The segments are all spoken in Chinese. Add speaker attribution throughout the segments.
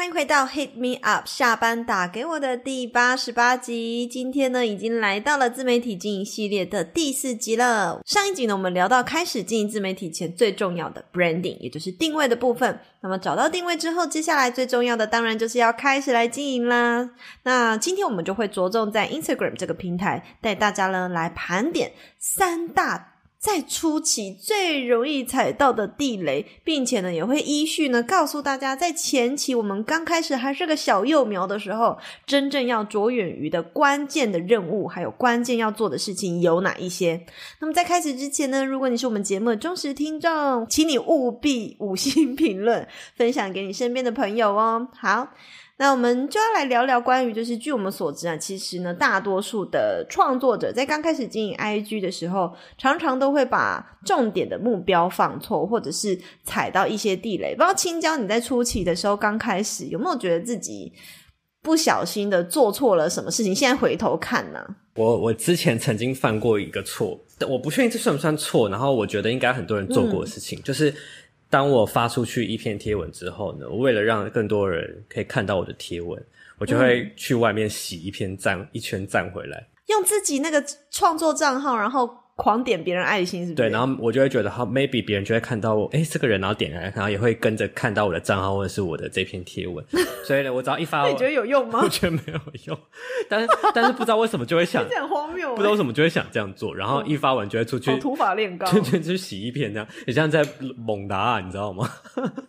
Speaker 1: 欢迎回到 Hit Me Up 下班打给我的第八十八集。今天呢，已经来到了自媒体经营系列的第四集了。上一集呢，我们聊到开始经营自媒体前最重要的 branding，也就是定位的部分。那么找到定位之后，接下来最重要的当然就是要开始来经营啦。那今天我们就会着重在 Instagram 这个平台，带大家呢来盘点三大。在初期最容易踩到的地雷，并且呢，也会依序呢告诉大家，在前期我们刚开始还是个小幼苗的时候，真正要着眼于的关键的任务，还有关键要做的事情有哪一些。那么在开始之前呢，如果你是我们节目的忠实听众，请你务必五星评论，分享给你身边的朋友哦。好。那我们就要来聊聊关于，就是据我们所知啊，其实呢，大多数的创作者在刚开始经营 IG 的时候，常常都会把重点的目标放错，或者是踩到一些地雷。不知道青椒你在初期的时候刚开始有没有觉得自己不小心的做错了什么事情？现在回头看呢？
Speaker 2: 我我之前曾经犯过一个错，我不确定这算不算错，然后我觉得应该很多人做过的事情，就是。当我发出去一篇贴文之后呢，我为了让更多人可以看到我的贴文，我就会去外面洗一篇赞、嗯、一圈赞回来，
Speaker 1: 用自己那个创作账号，然后。狂点别人爱心是不是？
Speaker 2: 对，然后我就会觉得，好，maybe 别人就会看到我，诶，这个人，然后点来，然后也会跟着看到我的账号或者是我的这篇贴文。所以呢，我只要一发，
Speaker 1: 你觉得有用吗？
Speaker 2: 我觉得没有用，但是但是不知道为什么就会想，
Speaker 1: 很荒谬，
Speaker 2: 不知道为什么就会想这样做，然后一发完就会出去，
Speaker 1: 土法炼钢，
Speaker 2: 就就去洗一片这样，也像在猛打啊，你知道吗？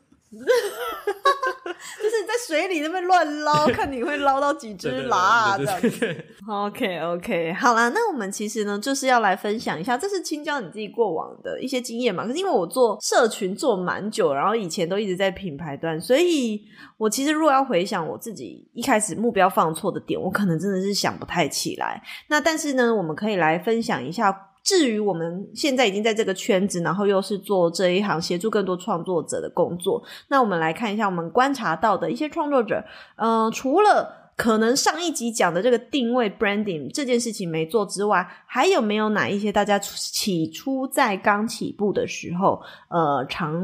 Speaker 1: 就是在水里那边乱捞，看你会捞到几只 喇啊这样子。OK OK，好啦，那我们其实呢就是要来分享一下，这是青椒你自己过往的一些经验嘛。可是因为我做社群做蛮久，然后以前都一直在品牌端，所以我其实如果要回想我自己一开始目标放错的点，我可能真的是想不太起来。那但是呢，我们可以来分享一下。至于我们现在已经在这个圈子，然后又是做这一行，协助更多创作者的工作。那我们来看一下我们观察到的一些创作者，嗯、呃，除了可能上一集讲的这个定位 branding 这件事情没做之外，还有没有哪一些大家起初在刚起步的时候，呃，常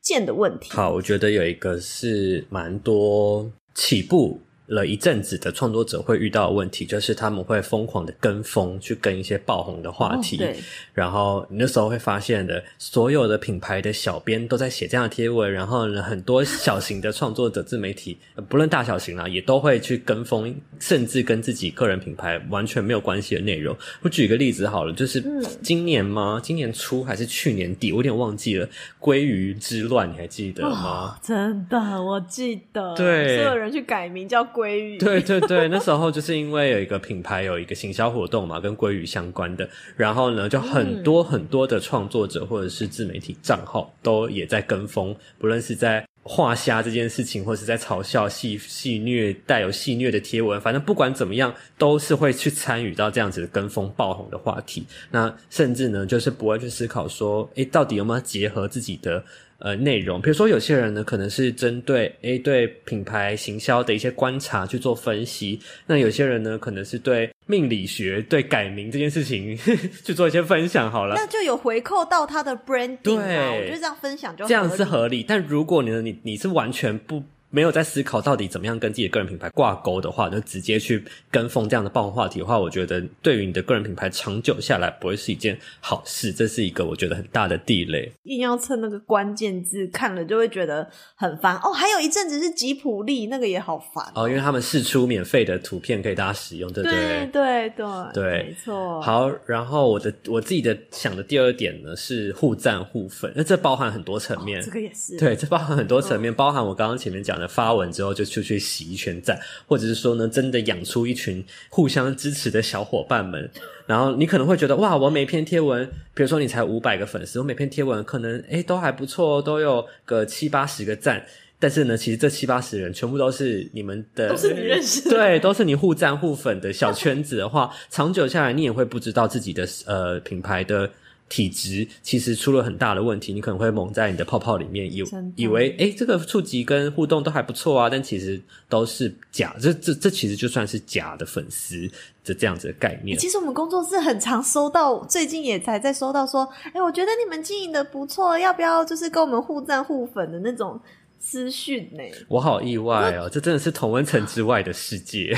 Speaker 1: 见的问题？
Speaker 2: 好，我觉得有一个是蛮多起步。了一阵子的创作者会遇到的问题，就是他们会疯狂的跟风，去跟一些爆红的话题。哦、然后你那时候会发现的，所有的品牌的小编都在写这样的贴文，然后呢，很多小型的创作者自媒体，不论大小型啦，也都会去跟风，甚至跟自己个人品牌完全没有关系的内容。我举个例子好了，就是今年吗？今年初还是去年底？我有点忘记了。鲑鱼之乱，你还记得吗？
Speaker 1: 哦、真的，我记得。
Speaker 2: 对。
Speaker 1: 所有人去改名叫鲑。
Speaker 2: 对对对，那时候就是因为有一个品牌有一个行销活动嘛，跟鲑鱼相关的，然后呢，就很多很多的创作者或者是自媒体账号都也在跟风，不论是在画虾这件事情，或是在嘲笑戏戏虐带有戏虐的贴文，反正不管怎么样，都是会去参与到这样子的跟风爆红的话题。那甚至呢，就是不会去思考说，诶，到底有没有结合自己的。呃，内容，比如说有些人呢，可能是针对诶对品牌行销的一些观察去做分析，那有些人呢，可能是对命理学、对改名这件事情 去做一些分享。好了，
Speaker 1: 那就有回扣到他的 branding
Speaker 2: 啊，
Speaker 1: 我觉得这样分享就
Speaker 2: 这样是合理。但如果你呢，你你是完全不。没有在思考到底怎么样跟自己的个人品牌挂钩的话，就直接去跟风这样的爆红话题的话，我觉得对于你的个人品牌长久下来不会是一件好事，这是一个我觉得很大的地雷。
Speaker 1: 硬要蹭那个关键字，看了就会觉得很烦哦。还有一阵子是吉普力，那个也好烦哦，
Speaker 2: 哦，因为他们试出免费的图片给大家使用，对不对？
Speaker 1: 对对对
Speaker 2: 对，
Speaker 1: 没错。
Speaker 2: 好，然后我的我自己的想的第二点呢是互赞互粉，那这包含很多层面，
Speaker 1: 哦，这个也是
Speaker 2: 对，这包含很多层面，哦，包含我刚刚前面讲的。发文之后就出去洗一圈赞，或者是说呢，真的养出一群互相支持的小伙伴们。然后你可能会觉得，哇，我每篇贴文，比如说你才五百个粉丝，我每篇贴文可能诶都还不错，都有个七八十个赞。但是呢，其实这七八十人全部都是你们的，
Speaker 1: 都是你认识的，
Speaker 2: 对，都是你互赞互粉的小圈子的话，长久下来你也会不知道自己的呃品牌的。体质其实出了很大的问题，你可能会蒙在你的泡泡里面，以以为诶这个触及跟互动都还不错啊，但其实都是假，这这这其实就算是假的粉丝的这样子的概念。
Speaker 1: 其实我们工作室很常收到，最近也才在收到说，诶我觉得你们经营的不错，要不要就是跟我们互赞互粉的那种资讯呢？
Speaker 2: 我好意外哦，这真的是同温层之外的世界。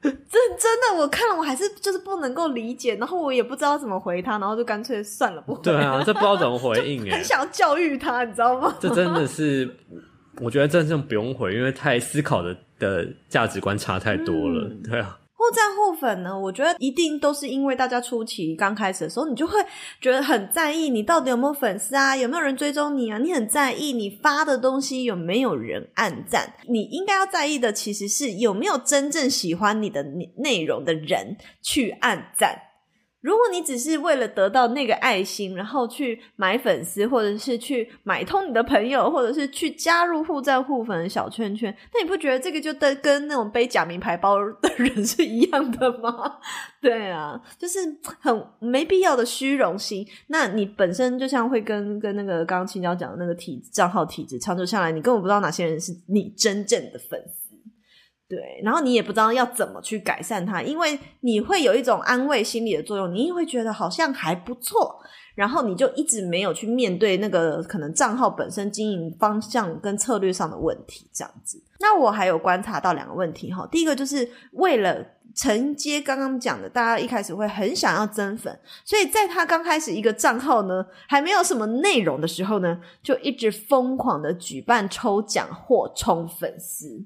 Speaker 1: 真真的，我看了，我还是就是不能够理解，然后我也不知道怎么回他，然后就干脆算了，不回。
Speaker 2: 对啊，这不知道怎么回 应哎，
Speaker 1: 很想教育他，你知道吗？
Speaker 2: 这真的是，我觉得真正不用回，因为太思考的的价值观差太多了，嗯、对啊。
Speaker 1: 互赞互粉呢，我觉得一定都是因为大家初期刚开始的时候，你就会觉得很在意你到底有没有粉丝啊，有没有人追踪你啊，你很在意你发的东西有没有人按赞。你应该要在意的其实是有没有真正喜欢你的内容的人去按赞。如果你只是为了得到那个爱心，然后去买粉丝，或者是去买通你的朋友，或者是去加入互赞互粉的小圈圈，那你不觉得这个就跟跟那种背假名牌包的人是一样的吗？对啊，就是很没必要的虚荣心。那你本身就像会跟跟那个刚刚青椒讲的那个体账号体质，长久下来，你根本不知道哪些人是你真正的粉丝。对，然后你也不知道要怎么去改善它，因为你会有一种安慰心理的作用，你也会觉得好像还不错，然后你就一直没有去面对那个可能账号本身经营方向跟策略上的问题，这样子。那我还有观察到两个问题哈，第一个就是为了承接刚刚讲的，大家一开始会很想要增粉，所以在他刚开始一个账号呢还没有什么内容的时候呢，就一直疯狂的举办抽奖或冲粉丝。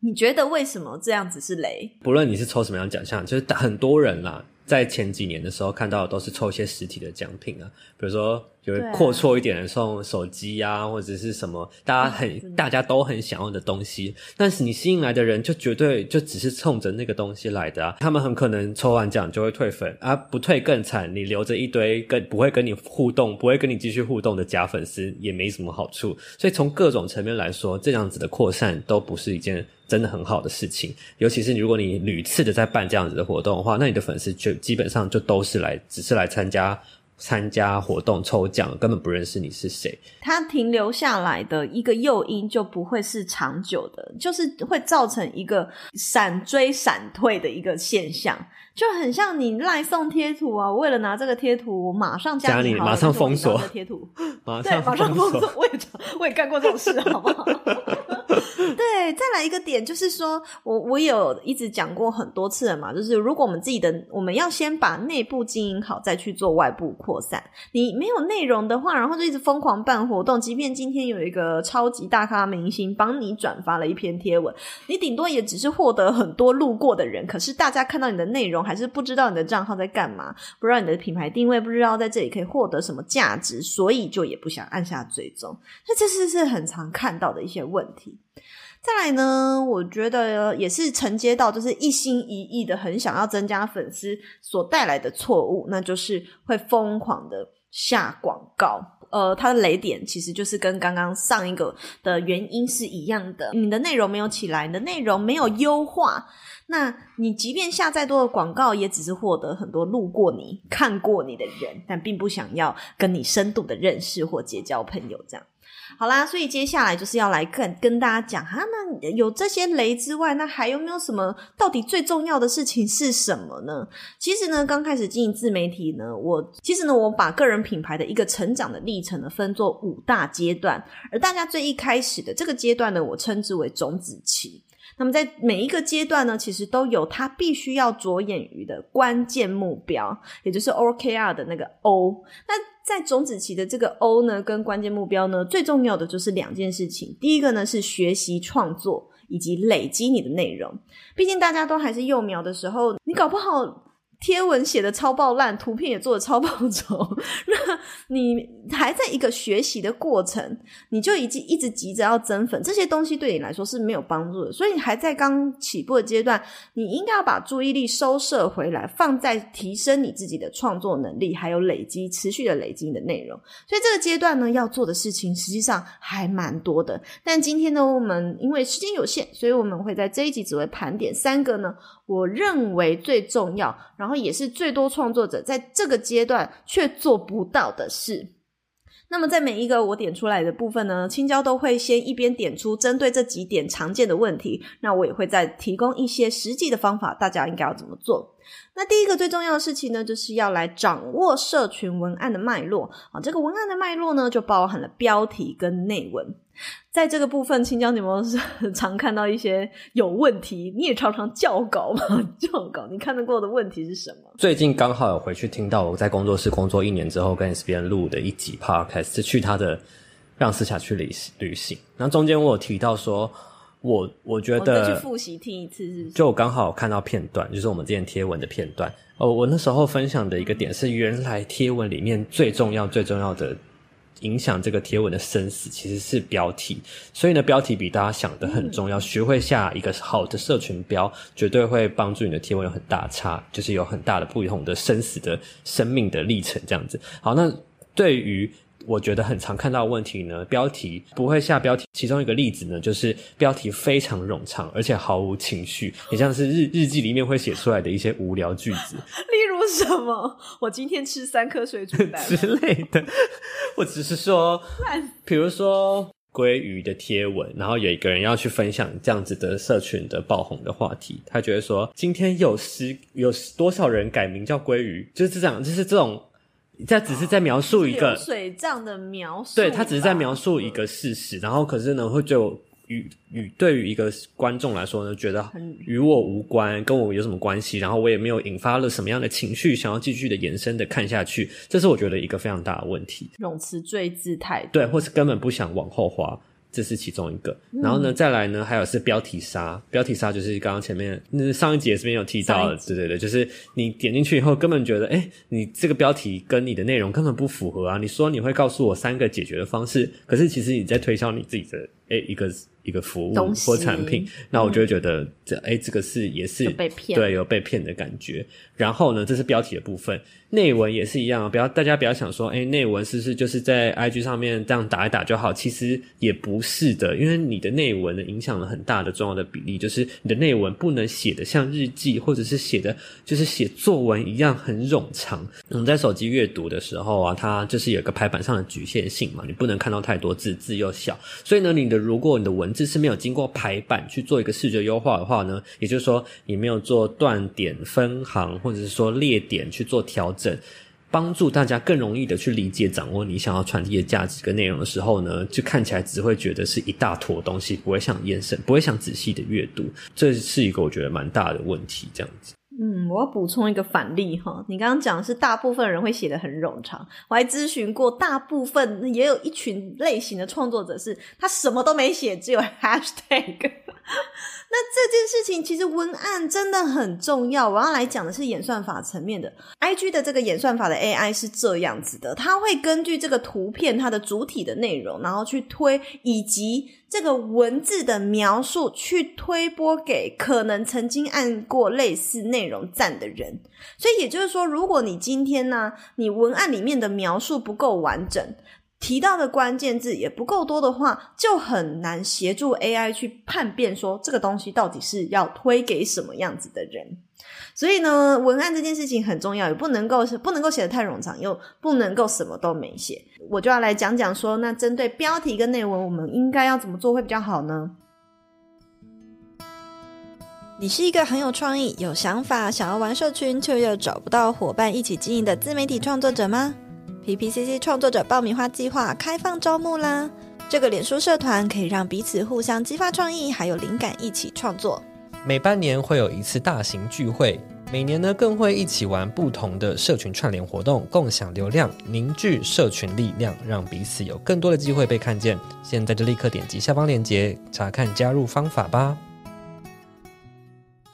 Speaker 1: 你觉得为什么这样子是雷？
Speaker 2: 不论你是抽什么样奖项，就是很多人啦，在前几年的时候看到的都是抽一些实体的奖品啊，比如说有阔绰一点的送手机啊，或者是什么大家很、啊、大家都很想要的东西，但是你吸引来的人就绝对就只是冲着那个东西来的啊，他们很可能抽完奖就会退粉，啊不退更惨，你留着一堆跟不会跟你互动、不会跟你继续互动的假粉丝也没什么好处，所以从各种层面来说，这样子的扩散都不是一件。真的很好的事情，尤其是如果你屡次的在办这样子的活动的话，那你的粉丝就基本上就都是来，只是来参加参加活动抽奖，根本不认识你是谁。
Speaker 1: 他停留下来的一个诱因就不会是长久的，就是会造成一个闪追闪退的一个现象。就很像你赖送贴图啊！我为了拿这个贴图，我马上加你，
Speaker 2: 马上封锁
Speaker 1: 贴图，
Speaker 2: 马 上
Speaker 1: 对，马上封锁。我也我也干过这种事，好不好？对，再来一个点，就是说我我有一直讲过很多次了嘛，就是如果我们自己的，我们要先把内部经营好，再去做外部扩散。你没有内容的话，然后就一直疯狂办活动，即便今天有一个超级大咖明星帮你转发了一篇贴文，你顶多也只是获得很多路过的人，可是大家看到你的内容。还是不知道你的账号在干嘛，不知道你的品牌定位，不知道在这里可以获得什么价值，所以就也不想按下追踪。那这是是很常看到的一些问题。再来呢，我觉得也是承接到，就是一心一意的很想要增加粉丝所带来的错误，那就是会疯狂的下广告。呃，它的雷点其实就是跟刚刚上一个的原因是一样的，你的内容没有起来，你的内容没有优化。那你即便下再多的广告，也只是获得很多路过你、看过你的人，但并不想要跟你深度的认识或结交朋友。这样，好啦，所以接下来就是要来跟跟大家讲哈，那有这些雷之外，那还有没有什么？到底最重要的事情是什么呢？其实呢，刚开始经营自媒体呢，我其实呢，我把个人品牌的一个成长的历程呢，分作五大阶段，而大家最一开始的这个阶段呢，我称之为种子期。那么在每一个阶段呢，其实都有它必须要着眼于的关键目标，也就是 OKR 的那个 O。那在种子期的这个 O 呢，跟关键目标呢，最重要的就是两件事情。第一个呢是学习创作以及累积你的内容。毕竟大家都还是幼苗的时候，你搞不好。贴文写的超爆烂，图片也做的超爆丑，那你还在一个学习的过程，你就已经一直急着要增粉，这些东西对你来说是没有帮助的。所以你还在刚起步的阶段，你应该要把注意力收摄回来，放在提升你自己的创作能力，还有累积持续的累积你的内容。所以这个阶段呢，要做的事情实际上还蛮多的。但今天呢，我们因为时间有限，所以我们会在这一集只会盘点三个呢，我认为最重要，然然后也是最多创作者在这个阶段却做不到的事。那么在每一个我点出来的部分呢，青椒都会先一边点出针对这几点常见的问题，那我也会再提供一些实际的方法，大家应该要怎么做。那第一个最重要的事情呢，就是要来掌握社群文案的脉络啊。这个文案的脉络呢，就包含了标题跟内文。在这个部分，青椒你们是 常看到一些有问题，你也常常校稿吗？校稿，你看得过的问题是什么？
Speaker 2: 最近刚好有回去听到我在工作室工作一年之后，跟 S B N 录的一集 Podcast，是去他的让思霞去旅旅行。然后中间我有提到说。我我觉得，
Speaker 1: 我再去复习听一次是不是？
Speaker 2: 就我刚好看到片段，就是我们之前贴文的片段。哦，我那时候分享的一个点是，原来贴文里面最重要、最重要的影响这个贴文的生死，其实是标题。所以呢，标题比大家想的很重要。学会下一个好的社群标，绝对会帮助你的贴文有很大差，就是有很大的不同的生死的生命的历程这样子。好，那对于。我觉得很常看到的问题呢，标题不会下标题。其中一个例子呢，就是标题非常冗长，而且毫无情绪，也像是日日记里面会写出来的一些无聊句子。
Speaker 1: 例如什么？我今天吃三颗水煮蛋之
Speaker 2: 类的。我 只是说，比如说鲑鱼的贴文，然后有一个人要去分享这样子的社群的爆红的话题，他觉得说今天有十有多少人改名叫鲑鱼，就是这样，就是这种。这只是在描述一个
Speaker 1: 水账的描述，
Speaker 2: 对，他只是在描述一个事实，然后可是呢，会就与与对于一个观众来说呢，觉得与我无关，跟我有什么关系？然后我也没有引发了什么样的情绪，想要继续的延伸的看下去，这是我觉得一个非常大的问题。
Speaker 1: 泳池坠字太多，
Speaker 2: 对，或是根本不想往后滑。这是其中一个，然后呢，再来呢，还有是标题杀。标题杀就是刚刚前面那上一节这边有提到的，对对对，就是你点进去以后，根本觉得，哎，你这个标题跟你的内容根本不符合啊！你说你会告诉我三个解决的方式，可是其实你在推销你自己的，哎，一个。一个服务或产品，那我就会觉得这哎、嗯，这个是也是
Speaker 1: 被骗，
Speaker 2: 对，有被骗的感觉。然后呢，这是标题的部分，内文也是一样，不要大家不要想说，哎，内文是不是就是在 IG 上面这样打一打就好？其实也不是的，因为你的内文呢，影响了很大的重要的比例，就是你的内文不能写的像日记，或者是写的就是写作文一样很冗长。我们在手机阅读的时候啊，它就是有个排版上的局限性嘛，你不能看到太多字，字又小，所以呢，你的如果你的文字是没有经过排版去做一个视觉优化的话呢，也就是说你没有做断点分行或者是说列点去做调整，帮助大家更容易的去理解掌握你想要传递的价值跟内容的时候呢，就看起来只会觉得是一大坨东西，不会想延伸，不会想仔细的阅读，这是一个我觉得蛮大的问题，这样子。
Speaker 1: 嗯，我要补充一个反例哈，你刚刚讲的是大部分人会写的很冗长，我还咨询过大部分，也有一群类型的创作者是，他什么都没写，只有 hashtag。那这件事情其实文案真的很重要。我要来讲的是演算法层面的，IG 的这个演算法的 AI 是这样子的，它会根据这个图片它的主体的内容，然后去推，以及这个文字的描述去推播给可能曾经按过类似内容赞的人。所以也就是说，如果你今天呢，你文案里面的描述不够完整。提到的关键字也不够多的话，就很难协助 AI 去判辨说这个东西到底是要推给什么样子的人。所以呢，文案这件事情很重要，也不能够不能够写得太冗长，又不能够什么都没写。我就要来讲讲说，那针对标题跟内文，我们应该要怎么做会比较好呢？你是一个很有创意、有想法、想要玩社群却又找不到伙伴一起经营的自媒体创作者吗？PPCC 创作者爆米花计划开放招募啦！这个脸书社团可以让彼此互相激发创意，还有灵感，一起创作。
Speaker 3: 每半年会有一次大型聚会，每年呢更会一起玩不同的社群串联活动，共享流量，凝聚社群力量，让彼此有更多的机会被看见。现在就立刻点击下方链接，查看加入方法吧。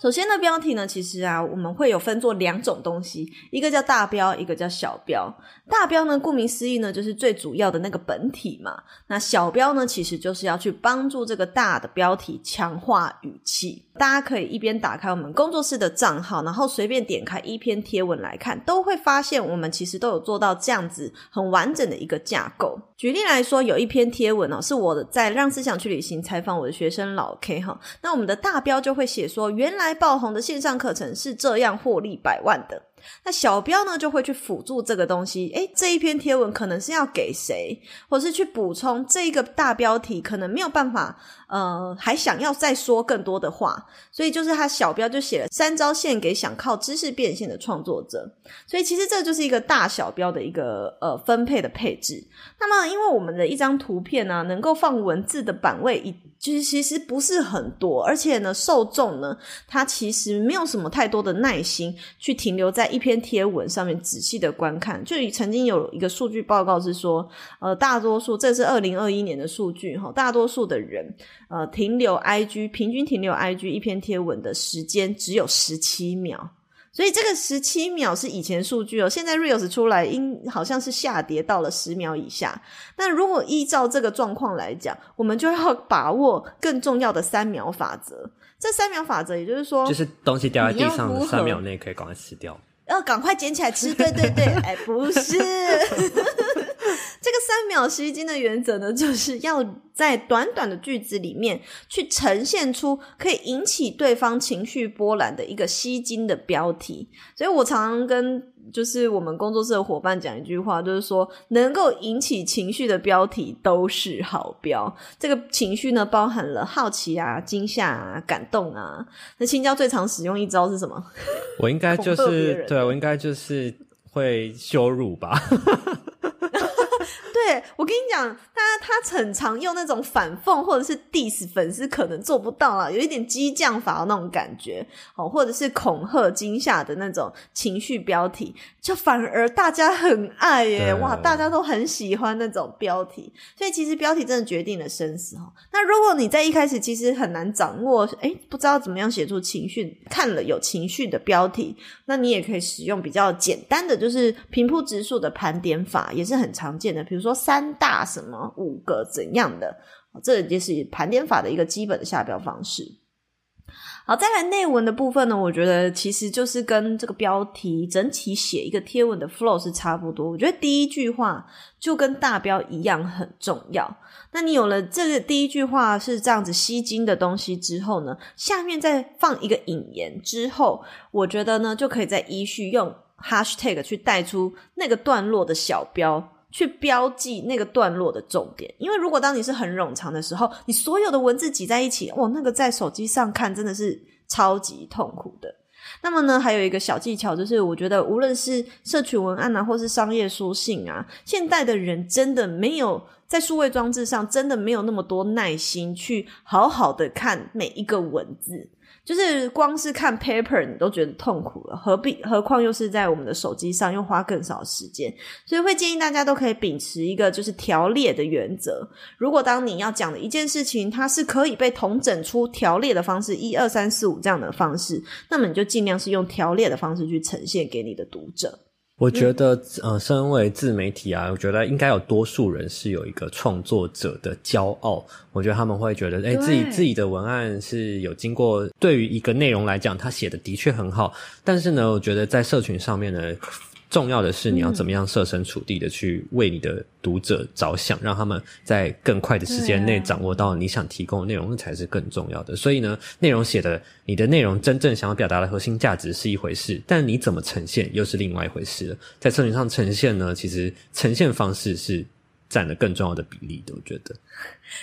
Speaker 1: 首先呢标题呢，其实啊，我们会有分做两种东西，一个叫大标，一个叫小标。大标呢，顾名思义呢，就是最主要的那个本体嘛。那小标呢，其实就是要去帮助这个大的标题强化语气。大家可以一边打开我们工作室的账号，然后随便点开一篇贴文来看，都会发现我们其实都有做到这样子很完整的一个架构。举例来说，有一篇贴文哦，是我的在让思想去旅行采访我的学生老 K 哈，那我们的大标就会写说，原来爆红的线上课程是这样获利百万的。那小标呢，就会去辅助这个东西，诶，这一篇贴文可能是要给谁，或是去补充这一个大标题，可能没有办法，呃，还想要再说更多的话，所以就是他小标就写了三招献给想靠知识变现的创作者，所以其实这就是一个大小标的一个呃分配的配置。那么，因为我们的一张图片呢、能够放文字的版位一。其实其实不是很多，而且呢，受众呢，他其实没有什么太多的耐心去停留在一篇贴文上面仔细的观看。就曾经有一个数据报告是说，呃，大多数这是二零二一年的数据哈，大多数的人呃停留 IG 平均停留 IG 一篇贴文的时间只有十七秒。所以这个十七秒是以前数据哦，现在 Reels 出来，应好像是下跌到了十秒以下。那如果依照这个状况来讲，我们就要把握更重要的三秒法则。这三秒法则，也就是说，
Speaker 2: 就是东西掉在地上的三秒内可以赶快吃掉，
Speaker 1: 要赶快捡起来吃。对对对，哎，不是。这个三秒吸睛的原则呢，就是要在短短的句子里面去呈现出可以引起对方情绪波澜的一个吸睛的标题。所以我常常跟就是我们工作室的伙伴讲一句话，就是说能够引起情绪的标题都是好标。这个情绪呢，包含了好奇啊、惊吓啊、感动啊。那青椒最常使用一招是什么？
Speaker 2: 我应该就是对，我应该就是会羞辱吧。
Speaker 1: 对，我跟你讲，他他很常用那种反讽或者是 diss 粉丝，可能做不到了，有一点激将法的那种感觉，哦，或者是恐吓、惊吓的那种情绪标题，就反而大家很爱耶，哇，大家都很喜欢那种标题，所以其实标题真的决定了生死哦。那如果你在一开始其实很难掌握，哎，不知道怎么样写出情绪，看了有情绪的标题，那你也可以使用比较简单的，就是平铺直述的盘点法，也是很常见的，比如说。三大什么五个怎样的，这就是盘点法的一个基本的下标方式。好，再来内文的部分呢，我觉得其实就是跟这个标题整体写一个贴文的 flow 是差不多。我觉得第一句话就跟大标一样很重要。那你有了这个第一句话是这样子吸睛的东西之后呢，下面再放一个引言之后，我觉得呢就可以再依序用 hashtag 去带出那个段落的小标。去标记那个段落的重点，因为如果当你是很冗长的时候，你所有的文字挤在一起，哇，那个在手机上看真的是超级痛苦的。那么呢，还有一个小技巧，就是我觉得无论是社群文案啊，或是商业书信啊，现代的人真的没有在数位装置上，真的没有那么多耐心去好好的看每一个文字。就是光是看 paper 你都觉得痛苦了，何必何况又是在我们的手机上，又花更少时间，所以会建议大家都可以秉持一个就是条列的原则。如果当你要讲的一件事情，它是可以被统整出条列的方式，一二三四五这样的方式，那么你就尽量是用条列的方式去呈现给你的读者。
Speaker 2: 我觉得，呃，身为自媒体啊，我觉得应该有多数人是有一个创作者的骄傲。我觉得他们会觉得，诶，自己自己的文案是有经过，对于一个内容来讲，他写的的确很好。但是呢，我觉得在社群上面呢。重要的是你要怎么样设身处地的去为你的读者着想，让他们在更快的时间内掌握到你想提供的内容，那才是更重要的。所以呢，内容写的，你的内容真正想要表达的核心价值是一回事，但你怎么呈现又是另外一回事了。在社群上呈现呢，其实呈现方式是占了更重要的比例的，我觉得。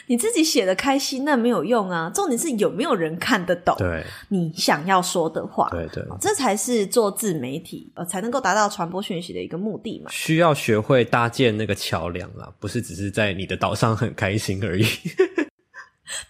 Speaker 1: 你自己写的开心，那没有用啊。重点是有没有人看得懂？
Speaker 2: 对，
Speaker 1: 你想要说的话，
Speaker 2: 对对，
Speaker 1: 这才是做自媒体呃才能够达到传播讯息的一个目的嘛。
Speaker 2: 需要学会搭建那个桥梁啦，不是只是在你的岛上很开心而已。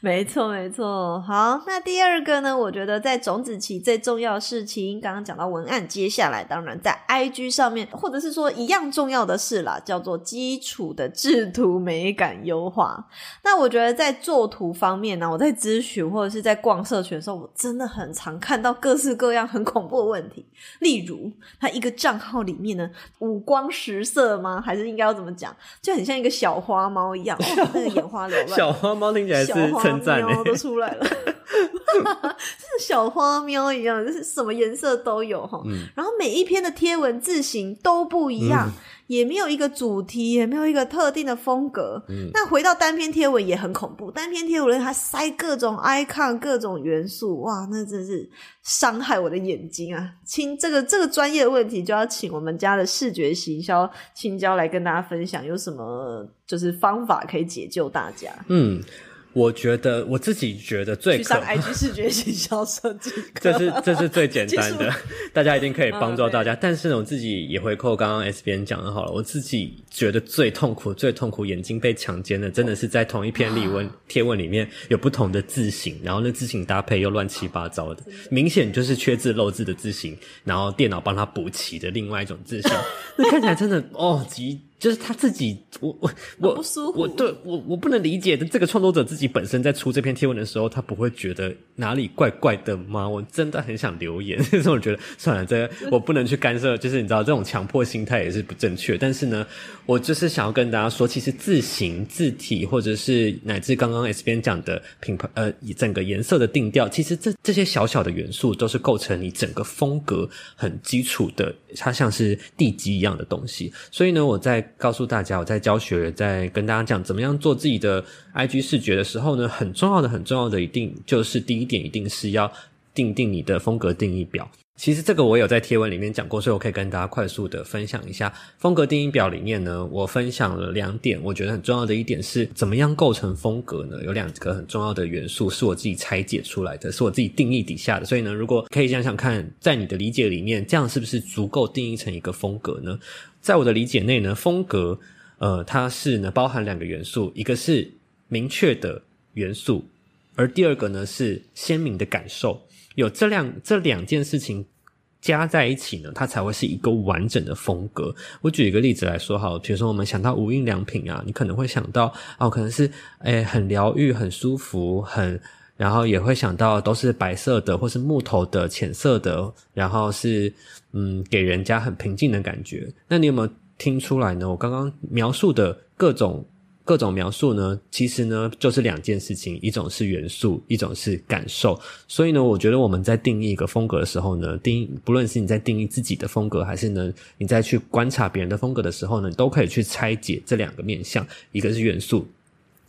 Speaker 1: 没错，没错。好，那第二个呢？我觉得在种子期最重要的事情，刚刚讲到文案，接下来当然在 IG 上面，或者是说一样重要的事啦，叫做基础的制图美感优化。那我觉得在做图方面呢，我在咨询或者是在逛社群的时候，我真的很常看到各式各样很恐怖的问题。例如，他一个账号里面呢，五光十色吗？还是应该要怎么讲？就很像一个小花猫一样，哦、那个眼花缭乱。
Speaker 2: 小花猫听起来是。称赞都
Speaker 1: 出来了，像小花喵一样，就是什么颜色都有哈。嗯、然后每一篇的贴文字型都不一样。嗯也没有一个主题，也没有一个特定的风格。嗯，那回到单篇贴文也很恐怖，单篇贴文还塞各种 icon、各种元素，哇，那真是伤害我的眼睛啊！亲，这个这个专业的问题就要请我们家的视觉行销青椒来跟大家分享，有什么就是方法可以解救大家？
Speaker 2: 嗯。我觉得我自己觉得最可，去
Speaker 1: 上 IG 视觉行销设计，
Speaker 2: 这是这是最简单的，大家一定可以帮助到大家。但是呢，我自己也回扣刚刚 S 编讲的好了，我自己觉得最痛苦、最痛苦，眼睛被强奸的，真的是在同一篇例文贴文里面有不同的字型，然后那字型搭配又乱七八糟 的，明显就是缺字漏字的字型，然后电脑帮他补齐的另外一种字型，那看起来真的哦极。就是他自己，我我我
Speaker 1: 不舒服，
Speaker 2: 我对我我不能理解的这个创作者自己本身在出这篇贴文的时候，他不会觉得哪里怪怪的吗？我真的很想留言，但是我觉得算了，这个我不能去干涉。就是你知道，这种强迫心态也是不正确。但是呢，我就是想要跟大家说，其实字形、字体，或者是乃至刚刚 S 边讲的品牌，呃，整个颜色的定调，其实这这些小小的元素都是构成你整个风格很基础的，它像是地基一样的东西。所以呢，我在告诉大家，我在教学，在跟大家讲怎么样做自己的 IG 视觉的时候呢，很重要的、很重要的，一定就是第一点，一定是要定定你的风格定义表。其实这个我有在贴文里面讲过，所以我可以跟大家快速的分享一下风格定义表里面呢，我分享了两点，我觉得很重要的一点是怎么样构成风格呢？有两个很重要的元素是我自己拆解出来的，是我自己定义底下的。所以呢，如果可以想想看，在你的理解里面，这样是不是足够定义成一个风格呢？在我的理解内呢，风格，呃，它是呢包含两个元素，一个是明确的元素，而第二个呢是鲜明的感受。有这两这两件事情加在一起呢，它才会是一个完整的风格。我举一个例子来说好，比如说我们想到无印良品啊，你可能会想到哦，可能是诶很疗愈、很舒服、很，然后也会想到都是白色的或是木头的浅色的，然后是。嗯，给人家很平静的感觉。那你有没有听出来呢？我刚刚描述的各种各种描述呢，其实呢就是两件事情，一种是元素，一种是感受。所以呢，我觉得我们在定义一个风格的时候呢，定义不论是你在定义自己的风格，还是呢你在去观察别人的风格的时候呢，你都可以去拆解这两个面向，一个是元素，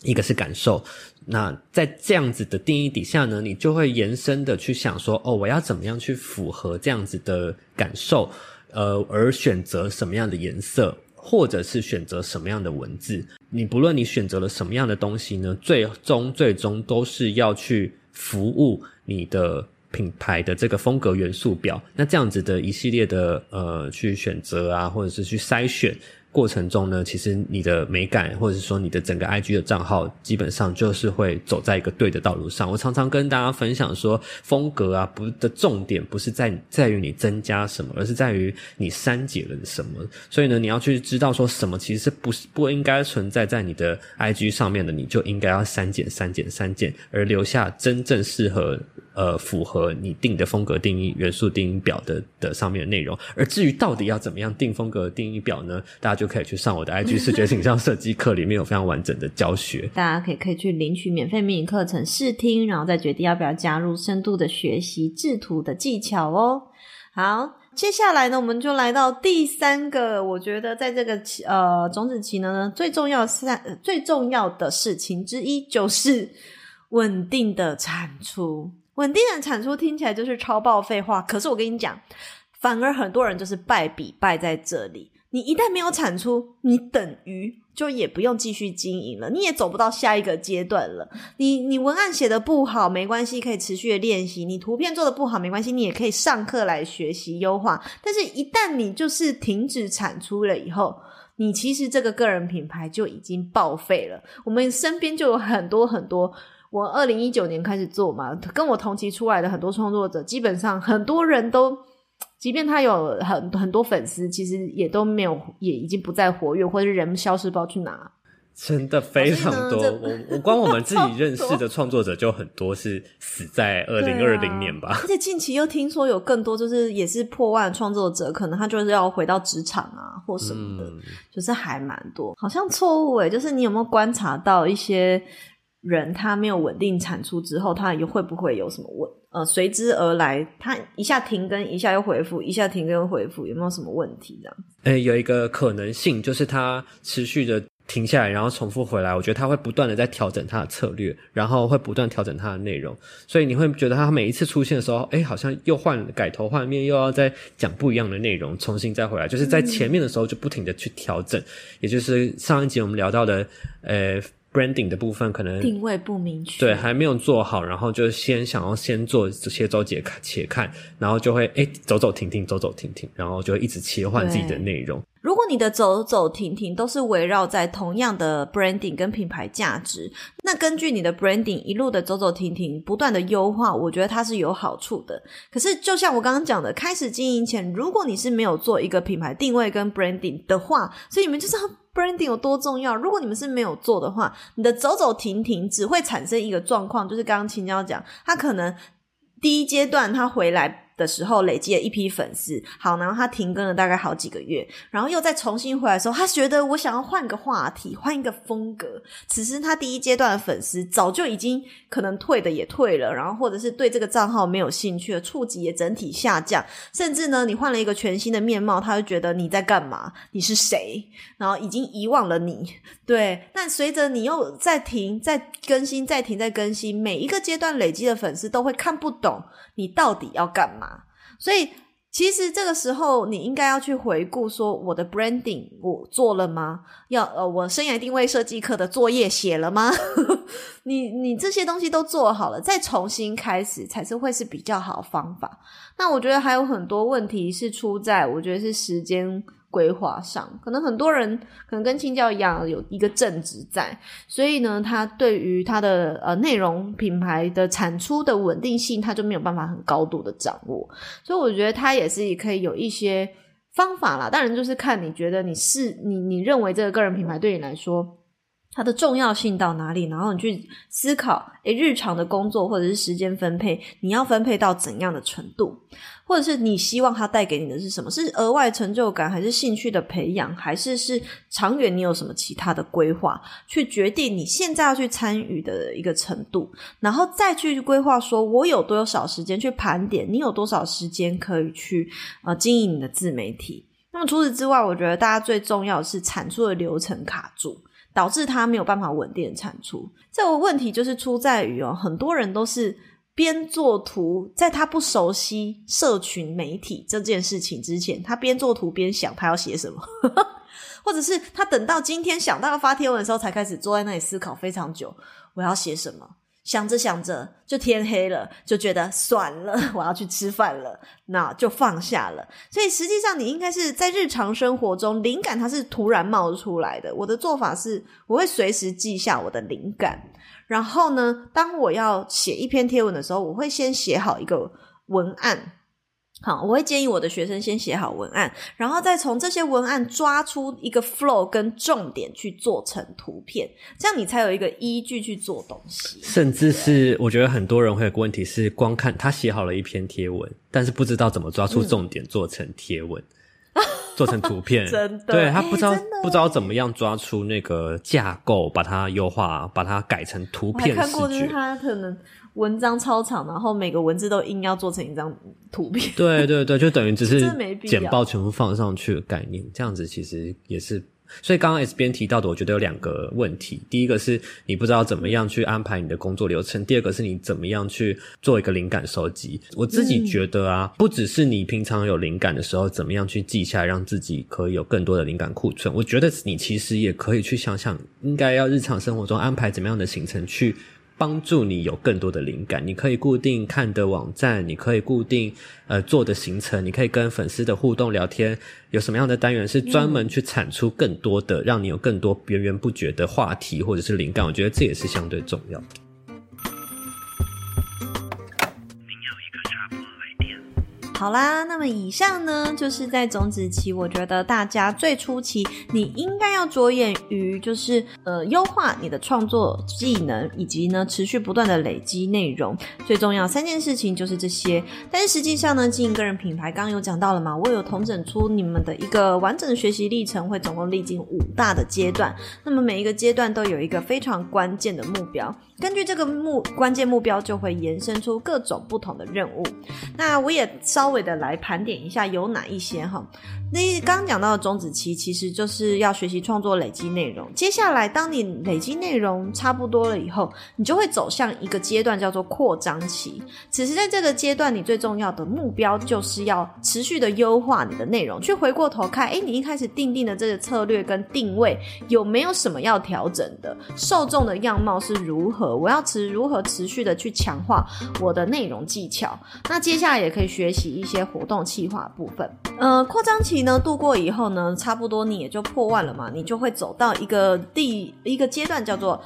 Speaker 2: 一个是感受。那在这样子的定义底下呢，你就会延伸的去想说，哦，我要怎么样去符合这样子的感受，呃，而选择什么样的颜色，或者是选择什么样的文字。你不论你选择了什么样的东西呢，最终最终都是要去服务你的品牌的这个风格元素表。那这样子的一系列的呃去选择啊，或者是去筛选。过程中呢，其实你的美感，或者说你的整个 IG 的账号，基本上就是会走在一个对的道路上。我常常跟大家分享说，风格啊，不的重点不是在在于你增加什么，而是在于你删减了什么。所以呢，你要去知道说什么其实是不是不应该存在在你的 IG 上面的，你就应该要删减、删减、删减，而留下真正适合。呃，符合你定的风格定义元素定义表的的上面的内容，而至于到底要怎么样定风格定义表呢？大家就可以去上我的 IG 视觉形象设计课，里面有非常完整的教学。
Speaker 1: 大家可以可以去领取免费迷你课程试听，然后再决定要不要加入深度的学习制图的技巧哦。好，接下来呢，我们就来到第三个，我觉得在这个呃种子期呢，最重要三最重要的事情之一就是稳定的产出。稳定的产出听起来就是超爆废话，可是我跟你讲，反而很多人就是败笔败在这里。你一旦没有产出，你等于就也不用继续经营了，你也走不到下一个阶段了。你你文案写得不好没关系，可以持续的练习；你图片做得不好没关系，你也可以上课来学习优化。但是，一旦你就是停止产出了以后，你其实这个个人品牌就已经报废了。我们身边就有很多很多。我二零一九年开始做嘛，跟我同期出来的很多创作者，基本上很多人都，即便他有很很多粉丝，其实也都没有，也已经不再活跃，或者是人消失不知道去哪。
Speaker 2: 真的非常多，我我光我们自己 认识的创作者就很多是死在二零二零年吧。
Speaker 1: 啊、而且近期又听说有更多，就是也是破万创作者，可能他就是要回到职场啊或什么的，嗯、就是还蛮多。好像错误诶，就是你有没有观察到一些？人他没有稳定产出之后，他又会不会有什么问呃随之而来？他一下停更，一下又回复，一下停更又回复，有没有什么问题这样？
Speaker 2: 诶，有一个可能性就是他持续的。停下来，然后重复回来。我觉得他会不断的在调整他的策略，然后会不断调整他的内容。所以你会觉得他每一次出现的时候，诶，好像又换改头换面，又要再讲不一样的内容，重新再回来。就是在前面的时候就不停的去调整。嗯、也就是上一集我们聊到的，呃，branding 的部分可能
Speaker 1: 定位不明确，
Speaker 2: 对，还没有做好，然后就先想要先做且走且看且看，然后就会诶走走停停，走走停停，然后就会一直切换自己的内容。
Speaker 1: 如果你的走走停停都是围绕在同样的 branding 跟品牌价值，那根据你的 branding 一路的走走停停，不断的优化，我觉得它是有好处的。可是就像我刚刚讲的，开始经营前，如果你是没有做一个品牌定位跟 branding 的话，所以你们就知道 branding 有多重要。如果你们是没有做的话，你的走走停停只会产生一个状况，就是刚刚青椒讲，他可能第一阶段他回来。的时候累积了一批粉丝，好，然后他停更了大概好几个月，然后又再重新回来的时候，他觉得我想要换个话题，换一个风格。此时他第一阶段的粉丝早就已经可能退的也退了，然后或者是对这个账号没有兴趣了，触及也整体下降，甚至呢，你换了一个全新的面貌，他就觉得你在干嘛？你是谁？然后已经遗忘了你。对，但随着你又再停、在更新、再停、在更新，每一个阶段累积的粉丝都会看不懂你到底要干嘛。所以，其实这个时候你应该要去回顾说，我的 branding 我做了吗？要呃，我生涯定位设计课的作业写了吗？你你这些东西都做好了，再重新开始才是会是比较好方法。那我觉得还有很多问题是出在，我觉得是时间。规划上，可能很多人可能跟青教一样有一个正职在，所以呢，他对于他的呃内容品牌的产出的稳定性，他就没有办法很高度的掌握。所以我觉得他也是可以有一些方法啦。当然就是看你觉得你是你你认为这个个人品牌对你来说它的重要性到哪里，然后你去思考，诶，日常的工作或者是时间分配，你要分配到怎样的程度？或者是你希望它带给你的是什么？是额外成就感，还是兴趣的培养，还是是长远你有什么其他的规划？去决定你现在要去参与的一个程度，然后再去规划说，我有多少时间去盘点，你有多少时间可以去呃经营你的自媒体。那么除此之外，我觉得大家最重要是产出的流程卡住，导致他没有办法稳定的产出。这个问题就是出在于哦，很多人都是。边做图，在他不熟悉社群媒体这件事情之前，他边做图边想他要写什么，或者是他等到今天想到要发贴文的时候，才开始坐在那里思考非常久，我要写什么？想着想着就天黑了，就觉得算了，我要去吃饭了，那就放下了。所以实际上，你应该是在日常生活中，灵感它是突然冒出来的。我的做法是，我会随时记下我的灵感。然后呢，当我要写一篇贴文的时候，我会先写好一个文案。好，我会建议我的学生先写好文案，然后再从这些文案抓出一个 flow 跟重点去做成图片，这样你才有一个依据去做东西。
Speaker 2: 甚至是我觉得很多人会有个问题是，光看他写好了一篇贴文，但是不知道怎么抓出重点做成贴文。嗯做成图片，
Speaker 1: 真的，
Speaker 2: 对，他不知道不知道怎么样抓出那个架构，把它优化，把它改成图片视觉。看过，
Speaker 1: 就是他可能文章超长，然后每个文字都硬要做成一张图片。
Speaker 2: 对对对，就等于只是 简报全部放上去的概念，这样子其实也是。所以刚刚 S 边提到的，我觉得有两个问题。第一个是你不知道怎么样去安排你的工作流程；第二个是你怎么样去做一个灵感收集。我自己觉得啊，不只是你平常有灵感的时候，怎么样去记下来，让自己可以有更多的灵感库存。我觉得你其实也可以去想想，应该要日常生活中安排怎么样的行程去。帮助你有更多的灵感，你可以固定看的网站，你可以固定呃做的行程，你可以跟粉丝的互动聊天，有什么样的单元是专门去产出更多的，让你有更多源源不绝的话题或者是灵感，我觉得这也是相对重要的。
Speaker 1: 好啦，那么以上呢，就是在种子期，我觉得大家最初期你应该要着眼于就是呃优化你的创作技能，以及呢持续不断的累积内容。最重要三件事情就是这些。但是实际上呢，经营个人品牌，刚刚有讲到了嘛，我有统整出你们的一个完整的学习历程，会总共历经五大的阶段。那么每一个阶段都有一个非常关键的目标。根据这个目关键目标，就会延伸出各种不同的任务。那我也稍微的来盘点一下有哪一些哈。那刚讲到的种子期，其实就是要学习创作、累积内容。接下来，当你累积内容差不多了以后，你就会走向一个阶段，叫做扩张期。此时，在这个阶段，你最重要的目标就是要持续的优化你的内容，去回过头看，诶，你一开始定定的这个策略跟定位有没有什么要调整的？受众的样貌是如何？我要持如何持续的去强化我的内容技巧？那接下来也可以学习一些活动企划部分。呃，扩张期呢度过以后呢，差不多你也就破万了嘛，你就会走到一个第一个阶段，叫做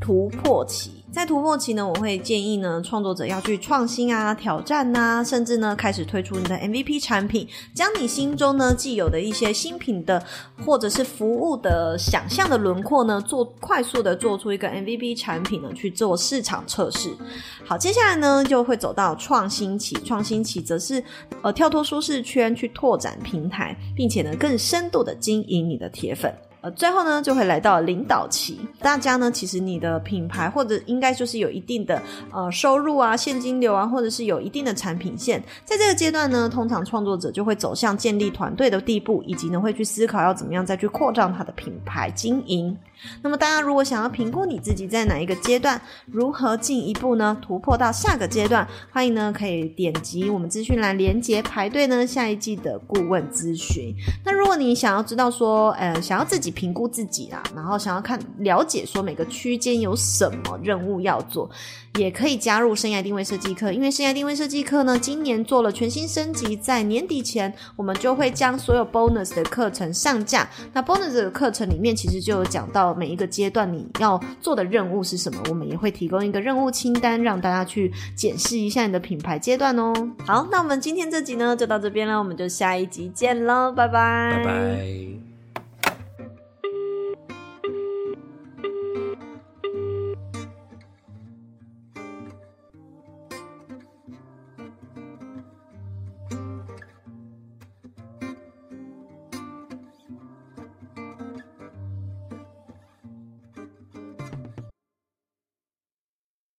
Speaker 1: 突破期。在突破期呢，我会建议呢，创作者要去创新啊、挑战啊，甚至呢开始推出你的 MVP 产品，将你心中呢既有的一些新品的或者是服务的想象的轮廓呢，做快速的做出一个 MVP 产品呢去做市场测试。好，接下来呢就会走到创新期，创新期则是呃跳脱舒适圈去拓展平台，并且呢更深度的经营你的铁粉。呃，最后呢，就会来到领导期。大家呢，其实你的品牌或者应该就是有一定的呃收入啊、现金流啊，或者是有一定的产品线。在这个阶段呢，通常创作者就会走向建立团队的地步，以及呢会去思考要怎么样再去扩张他的品牌经营。那么大家如果想要评估你自己在哪一个阶段，如何进一步呢突破到下个阶段，欢迎呢可以点击我们资讯栏连接排队呢下一季的顾问咨询。那如果你想要知道说，呃，想要自己评估自己啊，然后想要看了解说每个区间有什么任务要做，也可以加入生涯定位设计课。因为生涯定位设计课呢，今年做了全新升级，在年底前我们就会将所有 bonus 的课程上架。那 bonus 的课程里面其实就有讲到每一个阶段你要做的任务是什么，我们也会提供一个任务清单，让大家去检视一下你的品牌阶段哦。好，那我们今天这集呢就到这边了，我们就下一集见喽，拜拜，
Speaker 2: 拜拜。